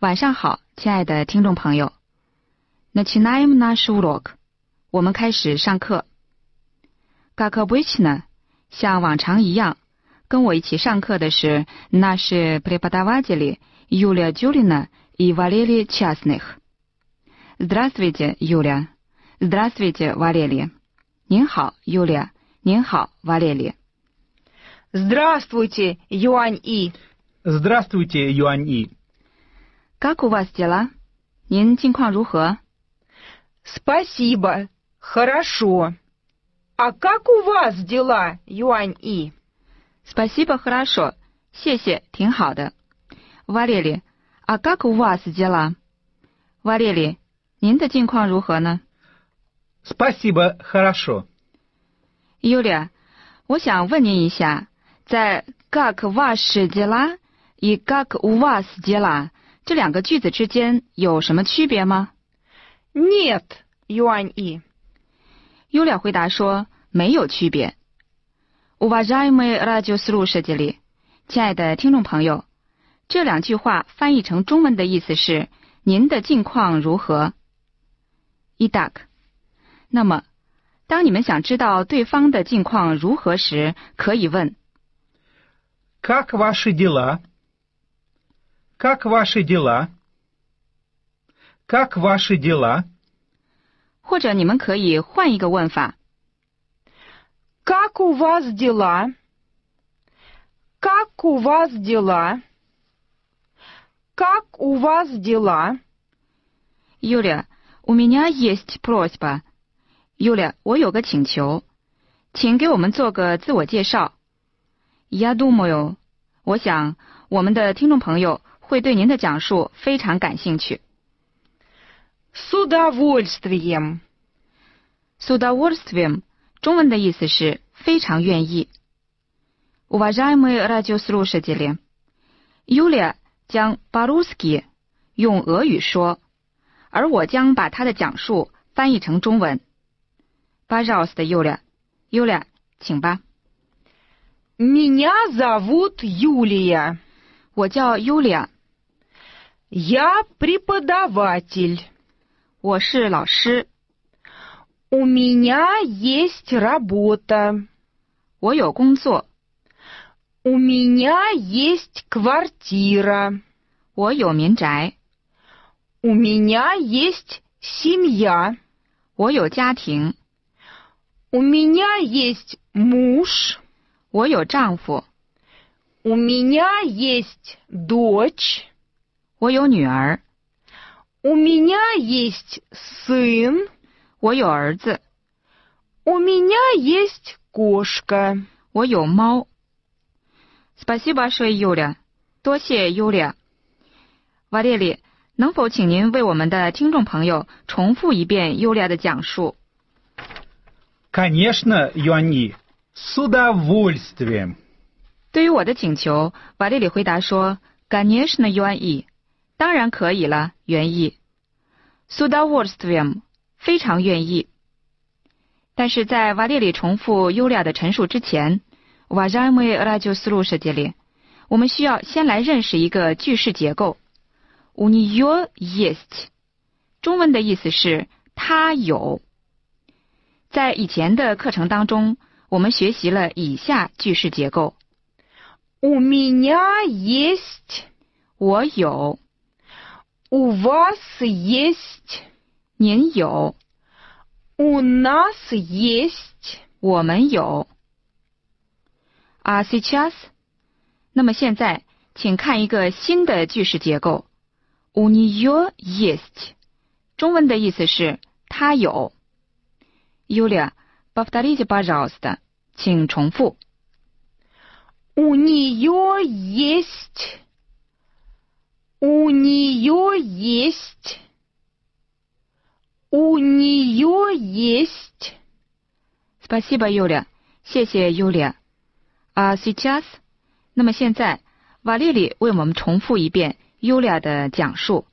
晚上好，亲爱的听众朋友。Начинаем наш урок. 我们开始上课。Как обычно，像往常一样，跟我一起上课的是 наши преподаватели Юлия Дюлина и Валерий Частных. Здравствуйте, Юля. Здравствуйте, Валерий. 您好，Юлия. 您好，Валерий. Здравствуйте, Юань И. Здравствуйте, Юань И. Как у вас дела? 您近况如何？ Спасибо. Хорошо. А как у вас дела, Юань И? Спасибо, хорошо. 谢谢，挺好的。Валерий, а как у вас дела? Валерий, 您的近况如何呢 Спасибо, хорошо. Юлия, 我想问您一下，在 как ваши дела 与 как у вас дела 这两个句子之间有什么区别吗 Нет, Юань И. Юлия 回答说没有区别。Уважаемые радиослушатели，亲爱的听众朋友，这两句话翻译成中文的意思是您的近况如何 Итак，那么当你们想知道对方的近况如何时，可以问 Как ваши дела? Как ваши дела? Как ваши дела? 或者你们可以换一个问法 Как у вас дела? Как у вас дела? Как у вас дела? Юля, у меня есть просьба. Юля，我有个请求，请给我们做个自我介绍。Я думаю，我想我们的听众朋友 会对您的讲述非常感兴趣。 С удовольствием. С удовольствием，中文的意思是非常愿意。Уважаемые радиослушатели, Юлия 将 по-русски 用俄语说，而我将把她的讲述翻译成中文。Пожалуйста, Юля. Юля，请吧。 Меня зовут Юлия. 我叫 Юлия， Я преподаватель. 我是老师， У меня есть работа. 我有工作， У меня есть квартира. 我有民宅， У меня есть семья. 我有家庭， У меня есть муж. 我有丈夫， У меня есть дочь. 我有女儿， У меня есть сын. 我有儿子， У меня есть кошка. 我有猫。Спасибо, ш Юля，多谢 Юля。瓦列里，能否请您为我们的听众朋友重复一遍 Юля 的讲述？ Конечно, Юань И. С удовольствием. 对于我的请求，瓦列里回答说：“Конечно, Юань И， 当然可以了，原意。с у д о в о л ь с т в е м 非常愿意。但是在瓦列里重复优良的陈述之前瓦 а ж а е м ы е р а д и о с л у ш а т 我们需要先来认识一个句式结构。У н е ё е с т 中文的意思是“他有”。在以前的课程当中，我们学习了以下句式结构：У меня есть，我有。У вас есть. 您有， У нас есть. 我们有。А сейчас，那么现在，请看一个新的句式结构。У нее есть，中文的意思是他有。Юлия, повторите, пожалуйста，请重复。 У нее есть. У нее есть. У нее есть. Спасибо, Юля，谢谢 Юля。啊，сейчас，那么现在，瓦列里为我们重复一遍 Юля 的讲述。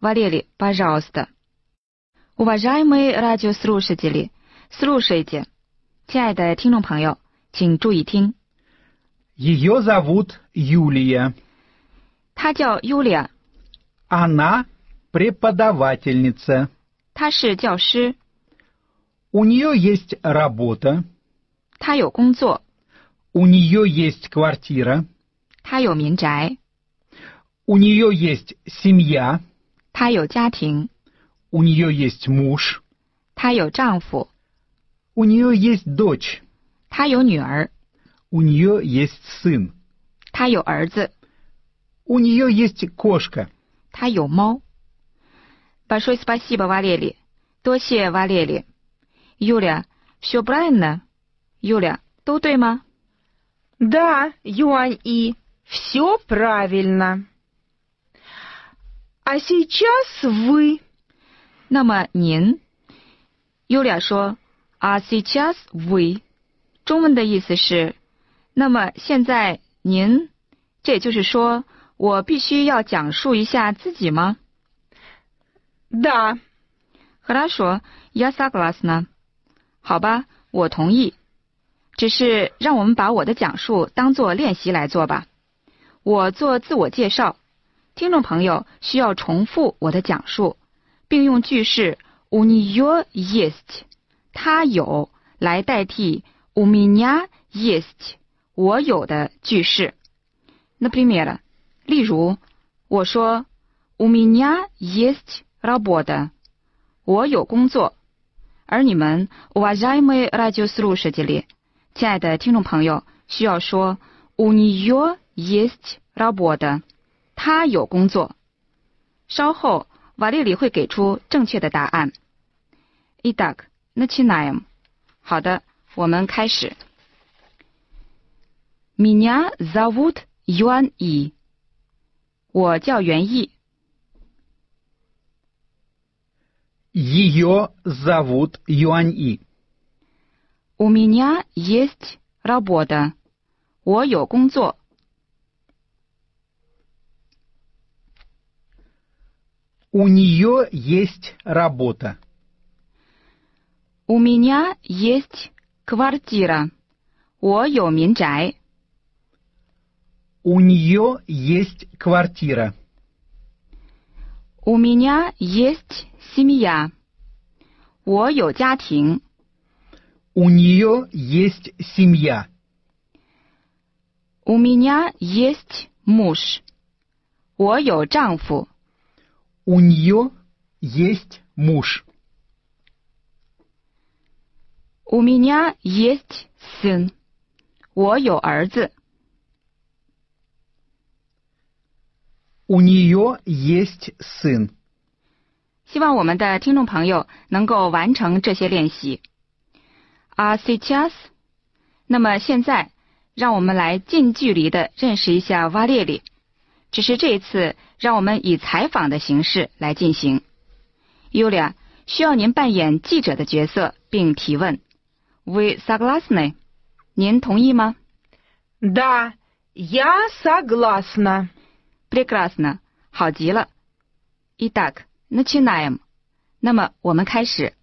瓦列里，пожалуйста。Уважаемые радиослушатели, слушайте，亲爱的听众朋友，请注意听。 Ее зовут Юлия. 她叫 Юlia， Она преподавательница. 她是教师， У нее есть работа. 她有工作， У нее есть квартира. 她有民宅， У нее есть семья. 她有家庭， У нее есть муж. 她有丈夫， У нее есть дочь. 她有女儿， У нее есть сын. 她有儿子， У нее есть кошка. 她有猫。Большое спасибо, Валерий，多谢瓦列里。Юля，все правильно？Юля，都对吗？ Да, Юань И, все правильно. А сейчас вы. 那么您，Юля 说，А сейчас вы，中文的意思是，那么现在您，这也就是说， 我必须要讲述一下自己吗？ Да, Хорошо, я согласна。好吧，我同意。只是让我们把我的讲述当做练习来做吧。我做自我介绍，听众朋友需要重复我的讲述，并用句式 у нее есть，他有来代替 у меня есть，我有的句式。Например， 例如，我说 у меня есть работа，我有工作。而你们 уважаемые радиослушатели，亲爱的听众朋友，需要说 у нее есть работа，他有工作。稍后瓦列里会给出正确的答案。Итак, начинаем。好的，我们开始。Меня зовут Юан И。 我叫袁毅。 Ее зовут Юань-И. У меня есть работа。我有工作。 У нее есть работа. У меня есть квартира。我有民宅。 У нее есть квартира. У меня есть семья。我有家庭。 У нее есть семья. У меня есть муж。我有丈夫。 У нее есть муж. У меня есть сын。我有儿子。 У нее есть сын. 希望我们的听众朋友能够完成这些练习。А сейчас，那么现在，让我们来近距离的认识一下瓦列里。只是这一次，让我们以采访的形式来进行。Yulia，需要您扮演记者的角色，并提问。Вы согласны？您同意吗 да, я согласна. Прекрасно，好极了。Итак, начинаем。那么我们开始。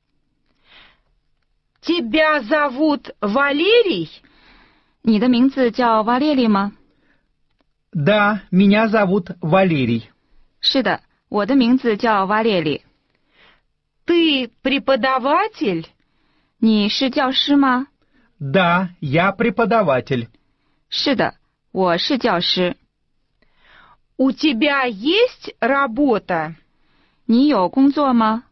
Тебя зовут Валерий? 你的名字叫瓦列里吗？ Да, меня зовут Валерий. 是的，我的名字叫瓦列里。 Ты преподаватель? 你是教师吗？ Да, я преподаватель. 是的，我是教师。 У тебя есть работа? 你有工作吗？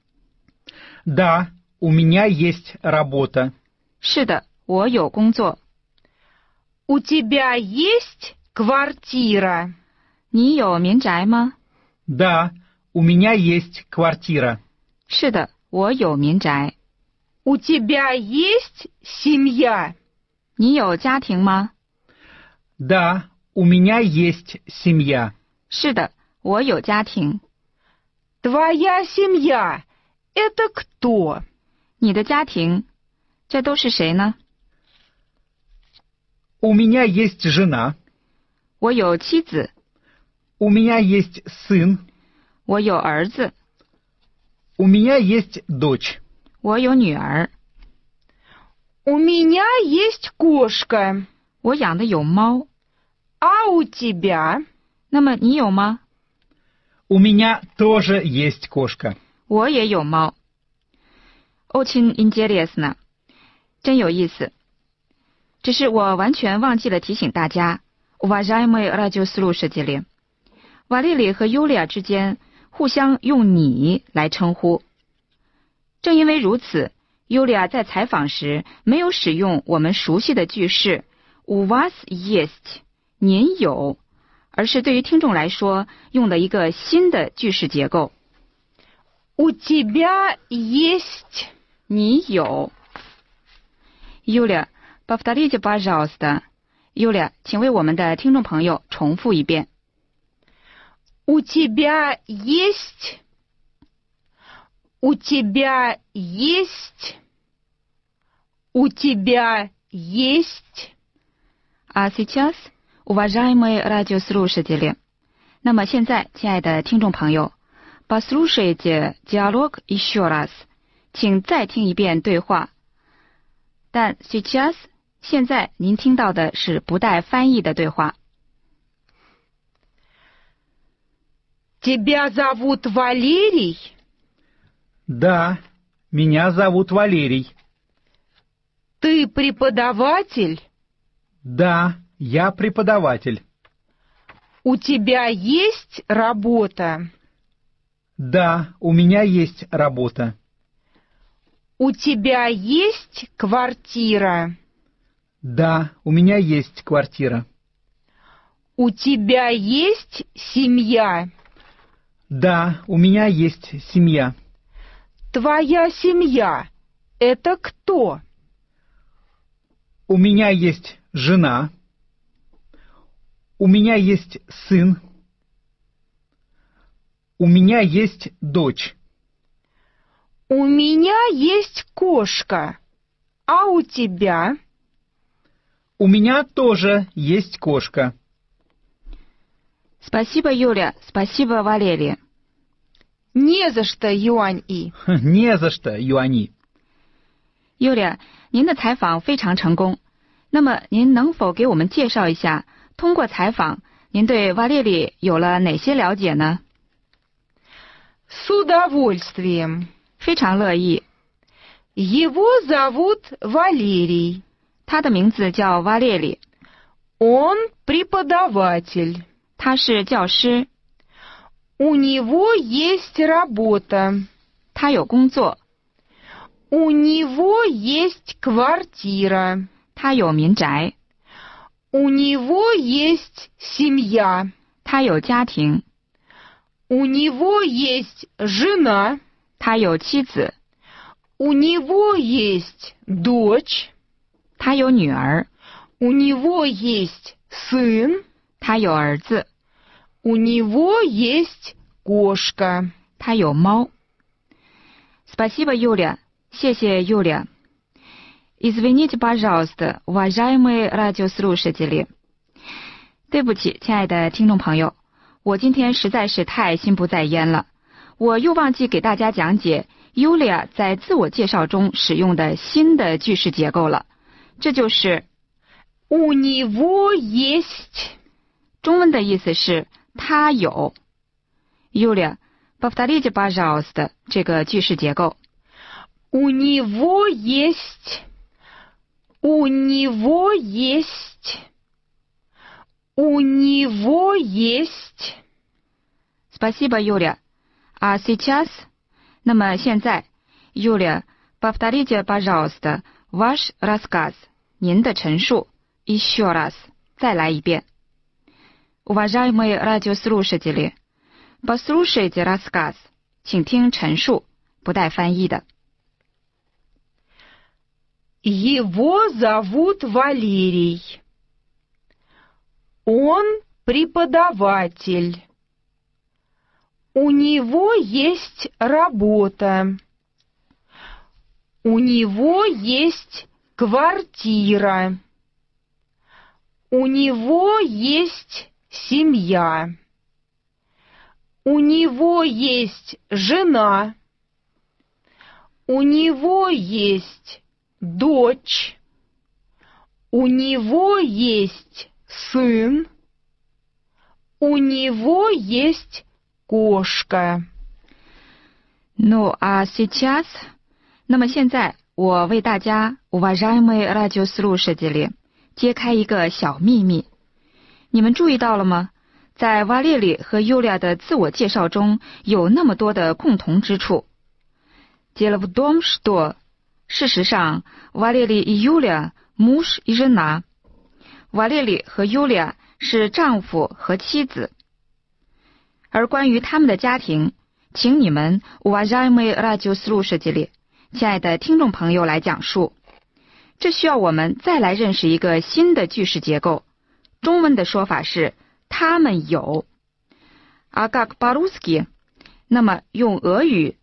Да, у меня есть работа. 是的，我有工作。 У тебя есть квартира? 你有民宅吗？ Да, у меня есть квартира. 是的，我有民宅。 У тебя есть семья? 你有家庭吗？ Да, у меня есть семья. 是的， 我有家庭。 Твоя семья — это кто? 你的家庭，这都是谁呢？ У меня есть жена. 我有妻子， У меня есть сын. 我有儿子， У меня есть дочь. 我有女儿， У меня есть кошка. 我养的有猫。 А у тебя? 那么你有吗？ У меня тоже есть кошка. 我也有猫。Очень интересно，真有意思。只是我完全忘记了提醒大家，уважаемые радиослушатели，瓦列里和尤利亚之间互相用你来称呼。正因为如此，尤利亚在采访时没有使用我们熟悉的句式 “у вас есть”，您有， 而是对于听众来说用的一个新的句式结构。 У тебя есть. 你有。Юля, повторите, пожалуйста. Юля，请为我们的听众朋友重复一遍。 У тебя есть. У тебя есть. У тебя есть. А сейчас, уважаемые радиослушатели，那么现在，亲爱的听众朋友，послушайте диалог еще раз，请再听一遍对话。但 сейчас 现在您听到的是不带翻译的对话。 Тебя зовут Валерий? Да, меня зовут Валерий. Ты преподаватель? Да, я преподаватель. У тебя есть работа? Да, у меня есть работа. У тебя есть квартира? Да, у меня есть квартира. У тебя есть семья? Да, у меня есть семья. Твоя семья — это кто? У меня есть жена. У меня есть сын. У меня есть дочь. У меня есть кошка. А у тебя? У меня тоже есть кошка. Спасибо, Юля. Спасибо, Валерий. Не за что, Юань И. Не за что, Юани. Юlia，您的采访非常成功。那么，您能否给我们介绍一下， 通过采访，您对瓦列里有了哪些了解呢？ С удовольствием. 非常乐意。 Его зовут Валерий. 他的名字叫瓦列里， Он преподаватель. 他是教师， У него есть работа. 他有工作， У него есть квартира. 他有民宅， У него есть семья. 他有家庭， У него есть жена. 他有妻子， У него есть дочь. 他有女儿， У него есть сын. 他有儿子， У него есть кошка. 他有猫。Спасибо, Юля，谢谢 Юля。 Извините, пожалуйста, уважаемые радиослушатели。对不起，亲爱的听众朋友，我今天实在是太心不在焉了，我又忘记给大家讲解 Yulia 在自我介绍中使用的新的句式结构了，这就是 У него есть. 中文的意思是他有。Yulia, повторите, пожалуйста，这个句式结构。 У него есть. У него есть. У него есть. Спасибо, Юля. А сейчас? 那么现在，Юля, повторите, пожалуйста, ваш рассказ. 您的陈述，еще раз. 再来一遍。Уважаемые радиослушатели, послушайте рассказ. 请听陈述，不带翻译的。 Его зовут Валерий. Он преподаватель. У него есть работа. У него есть квартира. У него есть семья. У него есть жена. У него есть дочь. У него есть сын. У него есть кошка. Ну, а сейчас,那么现在我为大家уважаемые радиослушатели 揭开一个小秘密，你们注意到了吗？在瓦列里和尤利亚的自我介绍中有那么多的共同之处。Дело в том, что 事实上，瓦列里与尤利亚 муж и жена，瓦列里和尤利亚是丈夫和妻子。而关于他们的家庭，请你们 уважаемые радиослушатели 亲爱的听众朋友来讲述。这需要我们再来认识一个新的句式结构。中文的说法是“他们有”。А как по-русски？那么用俄语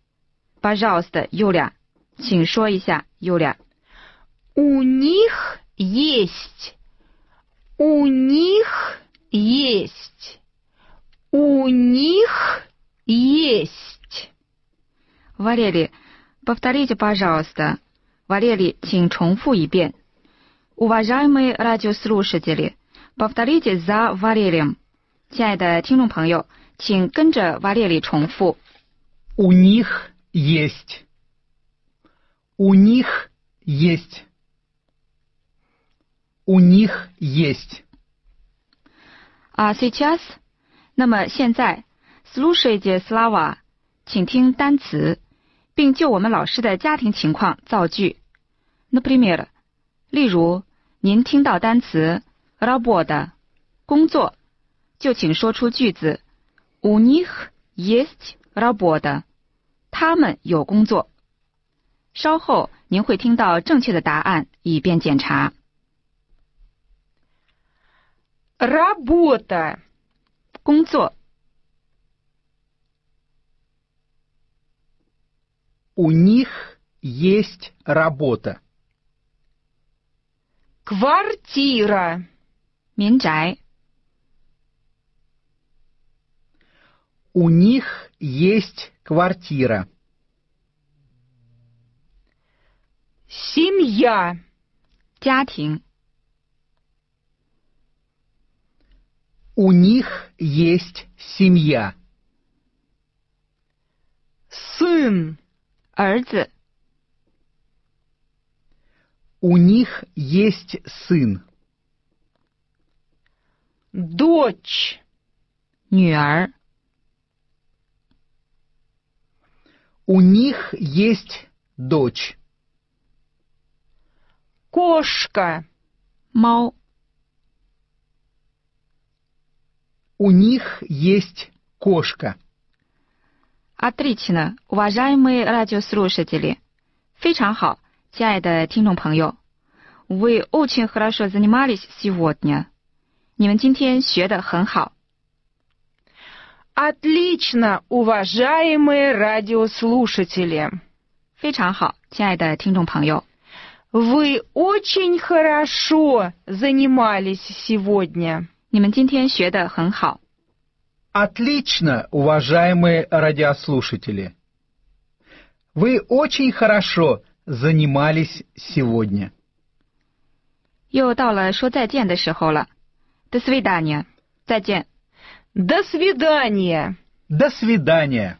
пожалуйста, Юля， 请说一下，Юля。 У них есть. У них есть. У них есть. Валерий, повторите, пожалуйста. Валерий, 请重复一遍。Уважаемые радиослушатели, повторите за Валерием. 亲爱的听众朋友，请跟着瓦列里重复。 У них есть. У них есть. У них есть. А сейчас，那么现在，слушайте слова，请听单词，并就我们老师的家庭情况造句。Например，例如，您听到单词 работа 工作，就请说出句子 У них есть работа，他们有工作。 稍后您会听到正确的答案，以便检查。 Работа. 工作 У них есть работа. Квартира. 民宅。 У них есть квартира. Семья. 家庭。 У них есть семья. Сын. 儿子。 У них есть сын. Дочь. 女儿。 У них есть дочь. Кошка. 猫。 У них есть кошка. Отлично, уважаемые радиослушатели. 非常好，亲爱的听众朋友。Вы очень хорошо занимались сегодня. 你们今天学的很好。 Отлично, уважаемые радиослушатели. 非常好，亲爱的听众朋友。 Вы очень хорошо занимались сегодня. 你们今天学的很好。 Отлично, уважаемые радиослушатели. Вы очень хорошо занимались сегодня. 又到了说再见的时候了。До свидания，再见。 До свидания. До свидания.